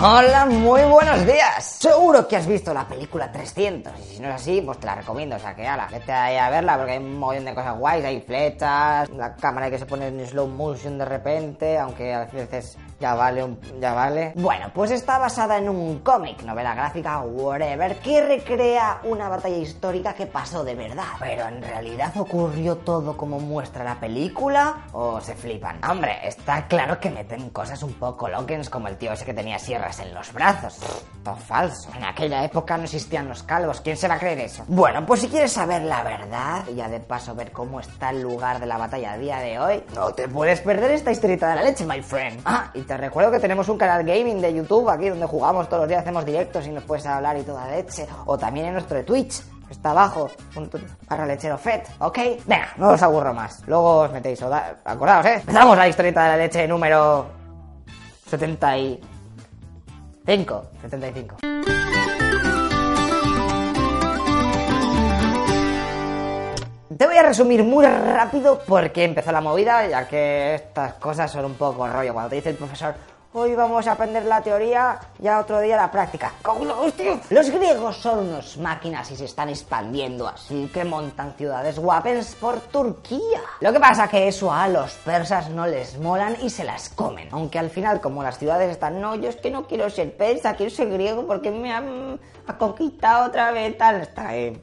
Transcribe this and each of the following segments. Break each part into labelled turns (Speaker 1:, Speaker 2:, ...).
Speaker 1: Hola, muy buenos días. Seguro que has visto la película 300 y si no es así, pues te la recomiendo. O sea que, ala, vete a verla porque hay un montón de cosas guays. Hay flechas, la cámara que se pone en slow motion de repente, aunque a veces ya vale, ya vale. Bueno, pues está basada en un cómic, novela gráfica, whatever, que recrea una batalla histórica que pasó de verdad. Pero en realidad ocurrió todo como muestra la película o se flipan. Hombre, está claro que meten cosas un poco loquens como el tío ese que tenía sierras en los brazos. todo falso. En aquella época no existían los calvos. ¿Quién se va a creer eso? Bueno, pues si quieres saber la verdad y ya de paso ver cómo está el lugar de la batalla a día de hoy, no te puedes perder esta historieta de la leche, my friend. Ah, y te recuerdo que tenemos un canal gaming de YouTube aquí donde jugamos todos los días, hacemos directos y nos puedes hablar y toda leche. O también en nuestro Twitch, está abajo, punto para lechero FED, ¿ok? Venga, no os aburro más. Luego os metéis, o da- acordaos, ¿eh? Empezamos la historieta de la leche número 75. 75. Te voy a resumir muy rápido porque empezó la movida, ya que estas cosas son un poco rollo. Cuando te dice el profesor, hoy vamos a aprender la teoría, ya otro día la práctica. ¡Cago en la hostia! Los griegos son unos máquinas y se están expandiendo, así que montan ciudades guapens por Turquía. Lo que pasa que eso a los persas no les molan y se las comen. Aunque al final, como las ciudades están, no, yo es que no quiero ser persa, quiero ser griego porque me han ha conquistado otra vez, tal, está ahí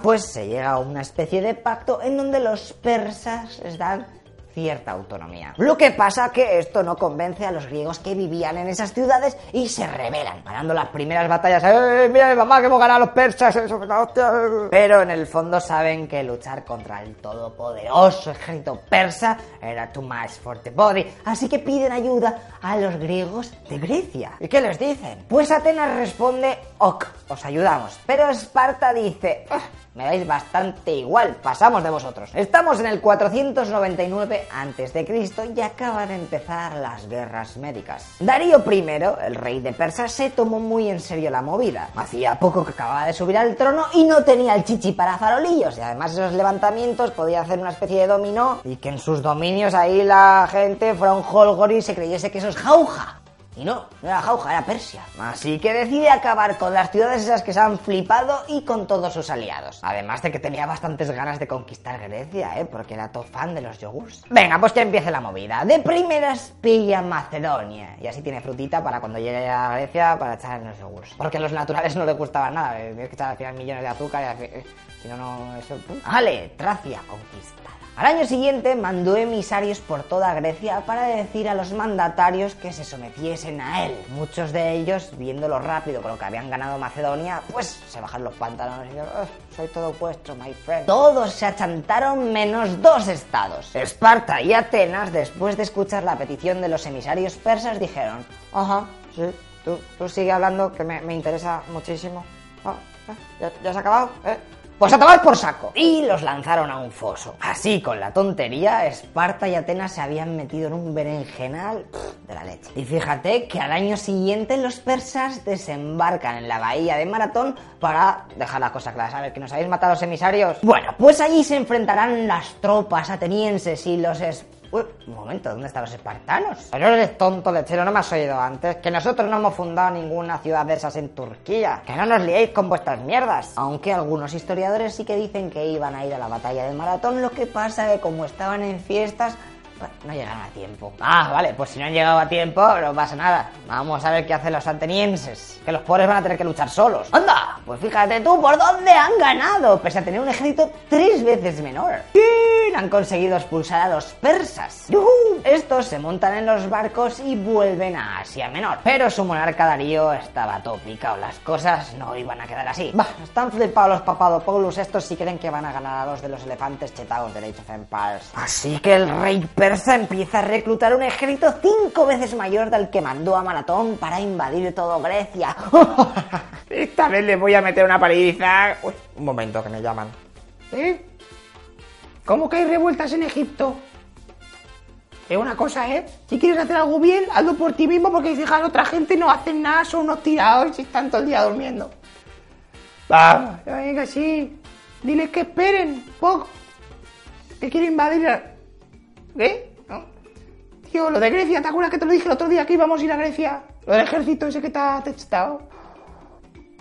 Speaker 1: pues se llega a una especie de pacto en donde los persas les dan cierta autonomía. Lo que pasa que esto no convence a los griegos que vivían en esas ciudades y se rebelan, ganando las primeras batallas. ¡Eh, mira mi mamá que hemos ganado a los persas! Eso, hostia! Pero en el fondo saben que luchar contra el todopoderoso ejército persa era too much for the body, así que piden ayuda a los griegos de Grecia. ¿Y qué les dicen? Pues Atenas responde, ok, os ayudamos. Pero Esparta dice, "Ah, me dais bastante igual, pasamos de vosotros. Estamos en el 499 a.C. y acaba de empezar las guerras médicas. Darío I, el rey de Persa, se tomó muy en serio la movida. Hacía poco que acababa de subir al trono y no tenía el chichi para farolillos. Y además esos levantamientos podía hacer una especie de dominó y que en sus dominios ahí la gente fuera un holgori y se creyese que eso es jauja. Y no, no era Jauja, era Persia. Así que decide acabar con las ciudades esas que se han flipado y con todos sus aliados. Además de que tenía bastantes ganas de conquistar Grecia, ¿eh? Porque era todo fan de los yogurts. Venga, pues que empiece la movida. De primeras pilla Macedonia. Y así tiene frutita para cuando llegue a Grecia para echar en los yogurts. Porque a los naturales no les gustaban nada. eh, Tienes que echar al final millones de azúcar y eh, si no, no... Eso... Vale, Tracia conquistada. Al año siguiente mandó emisarios por toda Grecia para decir a los mandatarios que se sometiesen a él. Muchos de ellos, viendo lo rápido con lo que habían ganado Macedonia, pues se bajaron los pantalones y dijeron, "Ah, soy todo vuestro, my friend. Todos se achantaron menos dos estados. Esparta y Atenas, después de escuchar la petición de los emisarios persas, dijeron, ajá, sí, tú, tú sigue hablando que me, me interesa muchísimo. Ah, ¿ya, ya se ha acabado? ¿Eh? Pues a tomar por saco. Y los lanzaron a un foso. Así, con la tontería, Esparta y Atenas se habían metido en un berenjenal de la leche. Y fíjate que al año siguiente los persas desembarcan en la bahía de Maratón para dejar la cosa clara. ¿Sabes que nos habéis matado a los emisarios? Bueno, pues allí se enfrentarán las tropas atenienses y los. Uy, un momento, ¿dónde están los espartanos? Pero eres tonto, lechero, no me has oído antes. Que nosotros no hemos fundado ninguna ciudad de esas en Turquía. Que no nos liéis con vuestras mierdas. Aunque algunos historiadores sí que dicen que iban a ir a la batalla de Maratón. Lo que pasa que como estaban en fiestas, no llegaron a tiempo. Ah, vale, pues si no han llegado a tiempo, no pasa nada. Vamos a ver qué hacen los atenienses. Que los pobres van a tener que luchar solos. ¡Anda! Pues fíjate tú por dónde han ganado, pese a tener un ejército tres veces menor. ¡Bien! Han conseguido expulsar a los persas. ¡Yujú! Estos se montan en los barcos y vuelven a Asia Menor. Pero su monarca Darío estaba todo. Las cosas no iban a quedar así. Bah, están flipados los papadopoulos estos si creen que van a ganar a los de los elefantes chetados de Age of Empires. Así que el rey persa empieza a reclutar un ejército cinco veces mayor del que mandó a Maratón para invadir todo Grecia. Esta vez le voy a meter una paliza. Uy, un momento que me llaman.
Speaker 2: ¿Eh? ¿Cómo que hay revueltas en Egipto? Es una cosa, ¿eh? Si quieres hacer algo bien, hazlo por ti mismo porque si dejas a otra gente no hacen nada, son unos tirados y están todo el día durmiendo. Va, venga, sí. Diles que esperen, poco. Que quiero invadir a... ¿No? Tío, lo de Grecia, ¿te acuerdas que te lo dije el otro día que íbamos a ir a Grecia? Lo del ejército ese que te ha testado.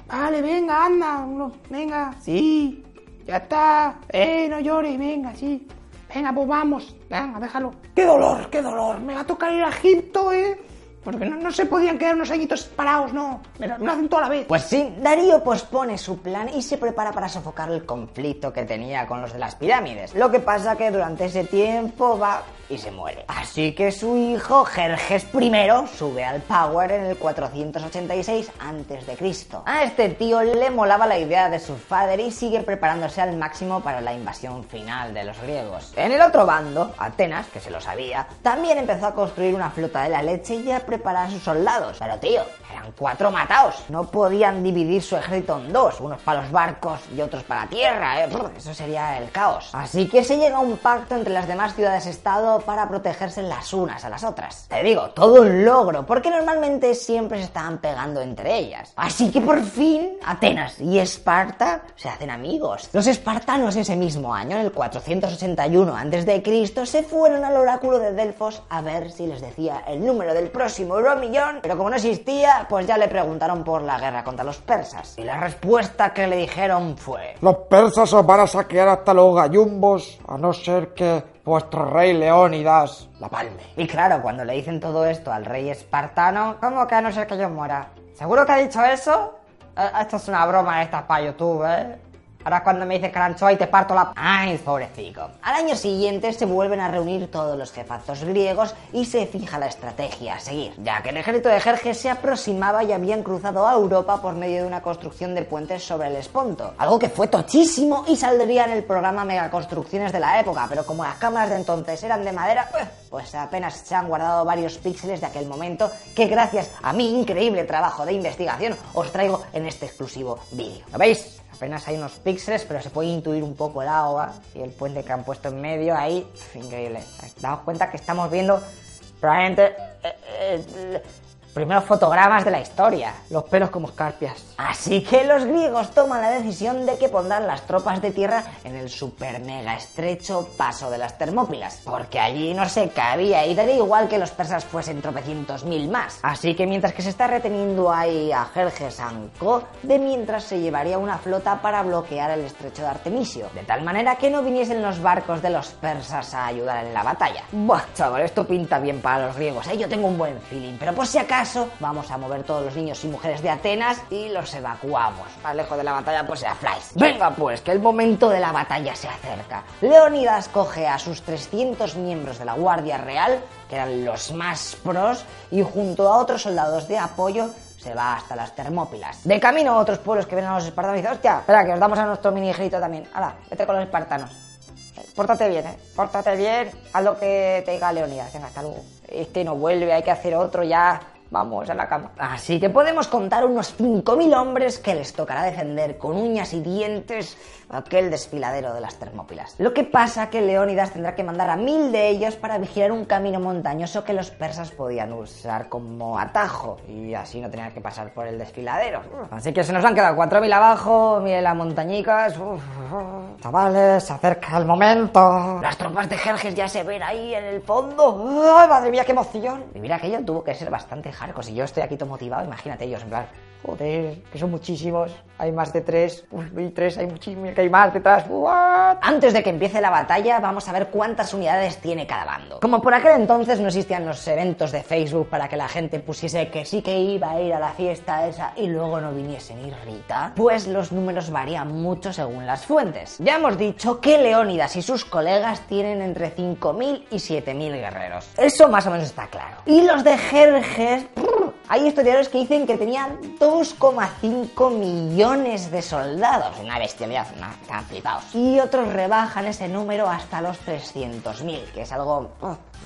Speaker 2: Vale, venga, anda. venga, sí. Ya está. Eh, no llores, venga, sí. Venga, pues vamos. Venga, déjalo. ¡Qué dolor, qué dolor! Me va a tocar ir a Egipto, ¿eh? Porque no, no se podían quedar unos añitos parados, no. Me lo hacen toda la vez.
Speaker 1: Pues sí, Darío pospone su plan y se prepara para sofocar el conflicto que tenía con los de las pirámides. Lo que pasa que durante ese tiempo va y se muere. Así que su hijo, Jerjes I, sube al power en el 486 a.C. A este tío le molaba la idea de su padre y sigue preparándose al máximo para la invasión final de los griegos. En el otro bando, Atenas, que se lo sabía, también empezó a construir una flota de la leche y a preparar a sus soldados. Pero tío, eran cuatro mataos. No podían dividir su ejército en dos, unos para los barcos y otros para la tierra. ¿eh? Eso sería el caos. Así que se llega a un pacto entre las demás ciudades-estado para protegerse las unas a las otras. Te digo, todo un logro, porque normalmente siempre se estaban pegando entre ellas. Así que por fin Atenas y Esparta se hacen amigos. Los espartanos ese mismo año, en el 481 a.C., se fueron al oráculo de Delfos a ver si les decía el número del próximo euromillón, pero como no existía, pues ya le preguntaron por la guerra contra los persas. Y la respuesta que le dijeron fue...
Speaker 3: Los persas os van a saquear hasta los gallumbos, a no ser que vuestro rey Leónidas la palme.
Speaker 1: Y claro, cuando le dicen todo esto al rey espartano, ¿cómo que a no ser que yo muera? ¿Seguro que ha dicho eso? Eh, Esto es una broma esta para YouTube, ¿eh? Ahora cuando me dices caranchoa y te parto la... ¡Ay, pobrecito! Al año siguiente se vuelven a reunir todos los jefazos griegos y se fija la estrategia a seguir, ya que el ejército de Jerjes se aproximaba y habían cruzado a Europa por medio de una construcción de puentes sobre el Esponto, algo que fue tochísimo y saldría en el programa Megaconstrucciones de la época, pero como las cámaras de entonces eran de madera, pues, pues apenas se han guardado varios píxeles de aquel momento que gracias a mi increíble trabajo de investigación os traigo en este exclusivo vídeo. ¿Lo veis? Apenas hay unos píxeles, pero se puede intuir un poco el agua y el puente que han puesto en medio ahí. Increíble. Daos cuenta que estamos viendo probablemente eh, eh, primeros fotogramas de la historia. Los pelos como escarpias. Así que los griegos toman la decisión de que pondrán las tropas de tierra en el super mega estrecho paso de las Termópilas. Porque allí no se cabía y daría igual que los persas fuesen tropecientos mil más. Así que mientras que se está reteniendo ahí a Jerjes Anco, de mientras se llevaría una flota para bloquear el estrecho de Artemisio. De tal manera que no viniesen los barcos de los persas a ayudar en la batalla. Buah, chaval, esto pinta bien para los griegos, ¿eh? Yo tengo un buen feeling, pero por si acaso vamos a mover todos los niños y mujeres de Atenas y los evacuamos. Más lejos de la batalla, pues se flies. Venga, pues, que el momento de la batalla se acerca. Leónidas coge a sus 300 miembros de la Guardia Real, que eran los más pros, y junto a otros soldados de apoyo se va hasta las Termópilas. De camino a otros pueblos que ven a los espartanos y dicen, hostia, espera, que os damos a nuestro mini ejército también. Hala, vete con los espartanos. Pórtate bien, ¿eh? Pórtate bien, haz lo que te diga Leonidas. Venga, hasta luego. Este no vuelve, hay que hacer otro ya. Vamos a la cama. Así que podemos contar unos 5.000 hombres que les tocará defender con uñas y dientes aquel desfiladero de las Termópilas. Lo que pasa que Leónidas tendrá que mandar a mil de ellos para vigilar un camino montañoso que los persas podían usar como atajo y así no tenían que pasar por el desfiladero. Así que se nos han quedado 4.000 abajo, miren las montañicas. Uf, uf. Chavales, se acerca el momento. Las tropas de Jerjes ya se ven ahí en el fondo. ¡Ay, madre mía, qué emoción! Vivir aquello tuvo que ser bastante hardcore. Si yo estoy aquí todo motivado, imagínate ellos, en plan, joder, que son muchísimos. Hay más de tres. Uy, tres, hay muchísimos, que hay más detrás. Antes de que empiece la batalla, vamos a ver cuántas unidades tiene cada bando. Como por aquel entonces no existían los eventos de Facebook para que la gente pusiese que sí que iba a ir a la fiesta esa y luego no viniese ni Rita, pues los números varían mucho según las fuentes. Ya hemos dicho que Leónidas y sus colegas tienen entre 5.000 y 7.000 guerreros. Eso más o menos está claro. Y los de Jerjes... hay historiadores que dicen que tenían 2,5 millones de soldados. Una bestialidad, una, están flipados. Y otros rebajan ese número hasta los 300.000, que es algo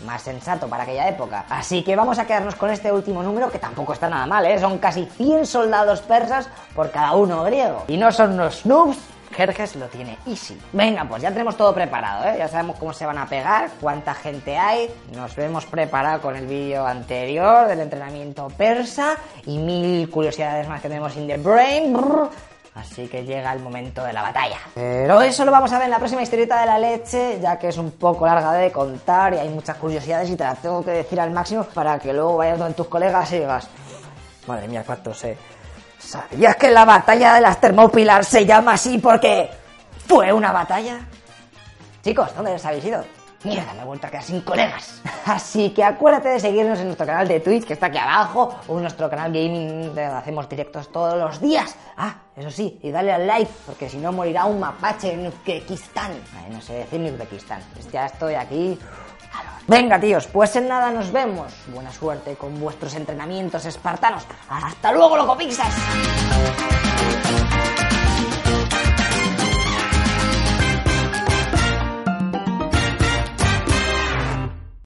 Speaker 1: más sensato para aquella época. Así que vamos a quedarnos con este último número, que tampoco está nada mal, ¿eh? Son casi 100 soldados persas por cada uno griego. Y no son unos noobs, Jerjes lo tiene easy. Venga, pues ya tenemos todo preparado, ¿eh? Ya sabemos cómo se van a pegar, cuánta gente hay. Nos vemos preparado con el vídeo anterior del entrenamiento persa y mil curiosidades más que tenemos in the brain. Así que llega el momento de la batalla. Pero eso lo vamos a ver en la próxima historieta de la leche, ya que es un poco larga de contar y hay muchas curiosidades y te las tengo que decir al máximo para que luego vayas con tus colegas y digas, Madre mía, cuánto sé. ¿Sabías que la batalla de las Termópilas se llama así porque fue una batalla? Chicos, ¿dónde os habéis ido? Mierda, me he vuelto a quedar sin colegas. Así que acuérdate de seguirnos en nuestro canal de Twitch, que está aquí abajo, o en nuestro canal gaming, donde hacemos directos todos los días. Ah, eso sí, y dale al like, porque si no morirá un mapache en Uzbekistán. Ay, no sé decir ni Uzbekistán. Pues ya estoy aquí. Venga, tíos, pues en nada nos vemos. Buena suerte con vuestros entrenamientos espartanos. ¡Hasta luego, locopixas!